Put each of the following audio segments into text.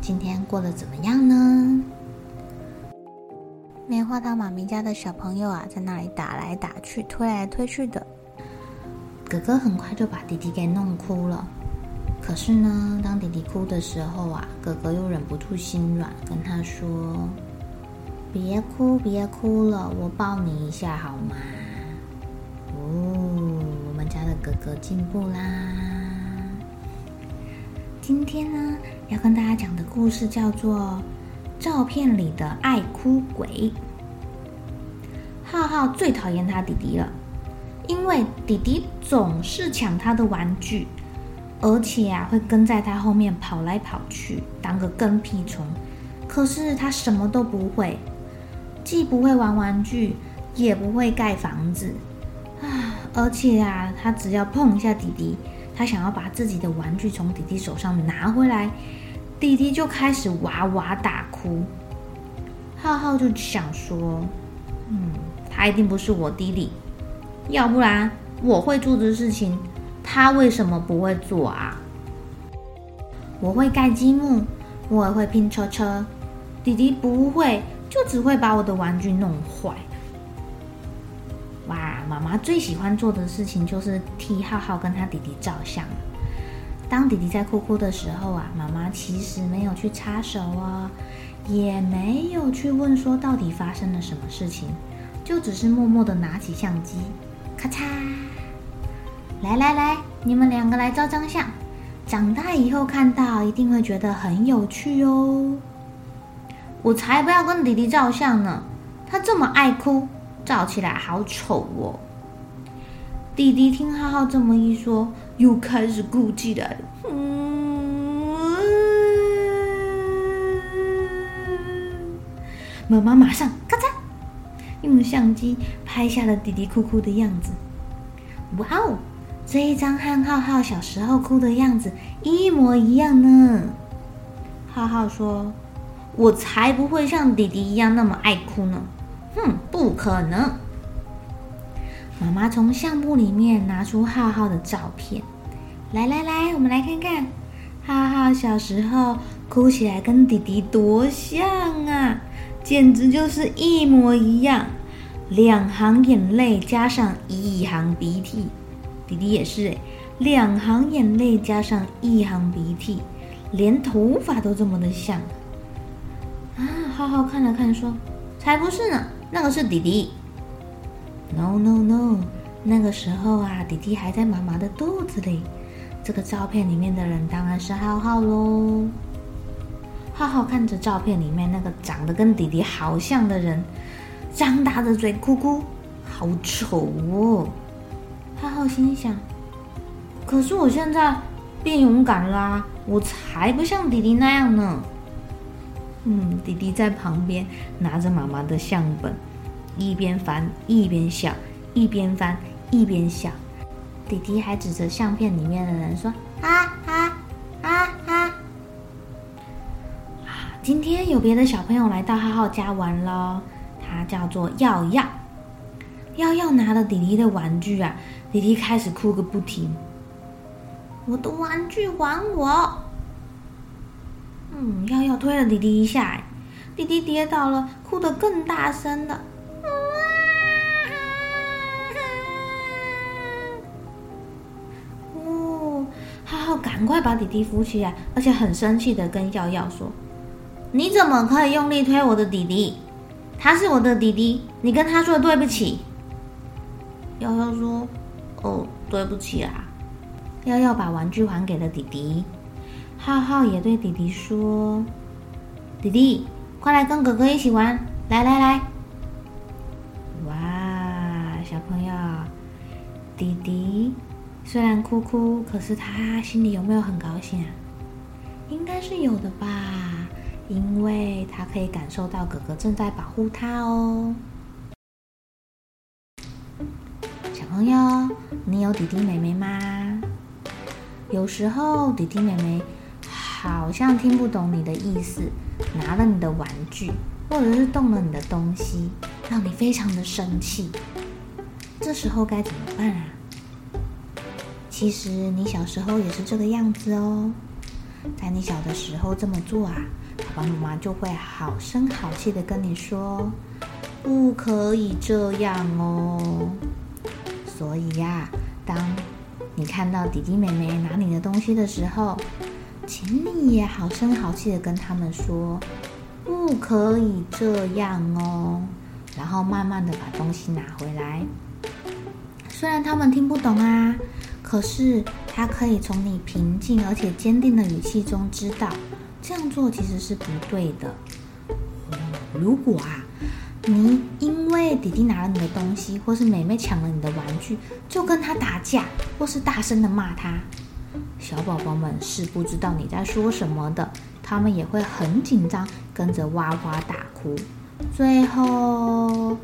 今天过得怎么样呢？棉花糖妈咪家的小朋友啊，在那里打来打去、推来推去的。哥哥很快就把弟弟给弄哭了。可是呢，当弟弟哭的时候啊，哥哥又忍不住心软，跟他说：“别哭，别哭了，我抱你一下好吗？”哦，我们家的哥哥进步啦。今天呢，要跟大家讲的故事叫做。照片里的爱哭鬼，浩浩最讨厌他弟弟了，因为弟弟总是抢他的玩具，而且啊会跟在他后面跑来跑去，当个跟屁虫。可是他什么都不会，既不会玩玩具，也不会盖房子啊！而且啊，他只要碰一下弟弟，他想要把自己的玩具从弟弟手上拿回来。弟弟就开始哇哇大哭，浩浩就想说：“嗯，他一定不是我弟弟，要不然我会做的事情，他为什么不会做啊？我会盖积木，我也会拼车车，弟弟不会，就只会把我的玩具弄坏。”妈妈最喜欢做的事情就是替浩浩跟他弟弟照相。当弟弟在哭哭的时候啊，妈妈其实没有去插手哦，也没有去问说到底发生了什么事情，就只是默默的拿起相机，咔嚓，来来来，你们两个来照张相，长大以后看到一定会觉得很有趣哦。我才不要跟弟弟照相呢，他这么爱哭，照起来好丑哦。弟弟听浩浩这么一说。又开始哭起来了，妈妈马上咔嚓用相机拍下了弟弟哭哭的样子。哇哦，这一张和浩浩小时候哭的样子一模一样呢。浩浩说：“我才不会像弟弟一样那么爱哭呢。”哼，不可能。妈妈从相簿里面拿出浩浩的照片，来来来，我们来看看，浩浩小时候哭起来跟弟弟多像啊，简直就是一模一样，两行眼泪加上一行鼻涕，弟弟也是，两行眼泪加上一行鼻涕，连头发都这么的像啊！浩浩看了看说：“才不是呢，那个是弟弟。” No no no，那个时候啊，弟弟还在妈妈的肚子里。这个照片里面的人当然是浩浩喽。浩浩看着照片里面那个长得跟弟弟好像的人，张大着嘴哭哭，好丑哦。浩浩心想：可是我现在变勇敢啦，我才不像弟弟那样呢。嗯，弟弟在旁边拿着妈妈的相本。一边翻一边笑，一边翻一边笑。弟弟还指着相片里面的人说：“啊啊啊啊！”今天有别的小朋友来到浩浩家玩喽。他叫做耀耀，耀耀拿了弟弟的玩具啊，弟弟开始哭个不停。我的玩具还我！嗯，耀耀推了弟弟一下，弟弟跌倒了，哭得更大声了浩浩。赶快把弟弟扶起来，而且很生气的跟耀耀说：“你怎么可以用力推我的弟弟？他是我的弟弟，你跟他说对不起。”耀耀说：“哦，对不起啦。”耀耀把玩具还给了弟弟，浩浩也对弟弟说：“弟弟，快来跟哥哥一起玩，来来来。”哇，小朋友，弟弟虽然哭哭，可是他心里有没有很高兴啊？应该是有的吧，因为他可以感受到哥哥正在保护他哦。小朋友，你有弟弟妹妹吗？有时候弟弟妹妹好像听不懂你的意思，拿了你的玩具，或者是动了你的东西，让你非常的生气。这时候该怎么办啊？其实你小时候也是这个样子哦。在你小的时候这么做啊，爸爸妈妈就会好声好气的跟你说，不可以这样哦。所以呀，当你看到弟弟妹妹拿你的东西的时候，请你也好声好气的跟他们说，不可以这样哦。然后慢慢的把东西拿回来。虽然他们听不懂啊。可是，他可以从你平静而且坚定的语气中知道，这样做其实是不对的。如果啊，你因为弟弟拿了你的东西，或是妹妹抢了你的玩具，就跟他打架，或是大声的骂他，小宝宝们是不知道你在说什么的，他们也会很紧张，跟着哇哇大哭，最后。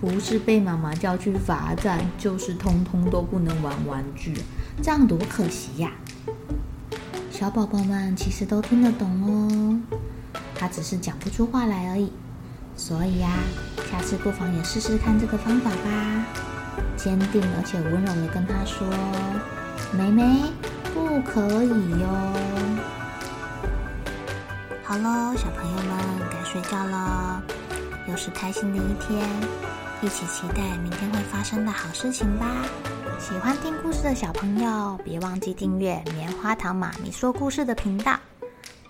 不是被妈妈叫去罚站，就是通通都不能玩玩具，这样多可惜呀！小宝宝们其实都听得懂哦，他只是讲不出话来而已。所以呀，下次不妨也试试看这个方法吧。坚定而且温柔地跟他说：“妹妹，不可以哟。”好喽，小朋友们该睡觉了，又是开心的一天。一起期待明天会发生的好事情吧！喜欢听故事的小朋友，别忘记订阅棉花糖妈咪说故事的频道。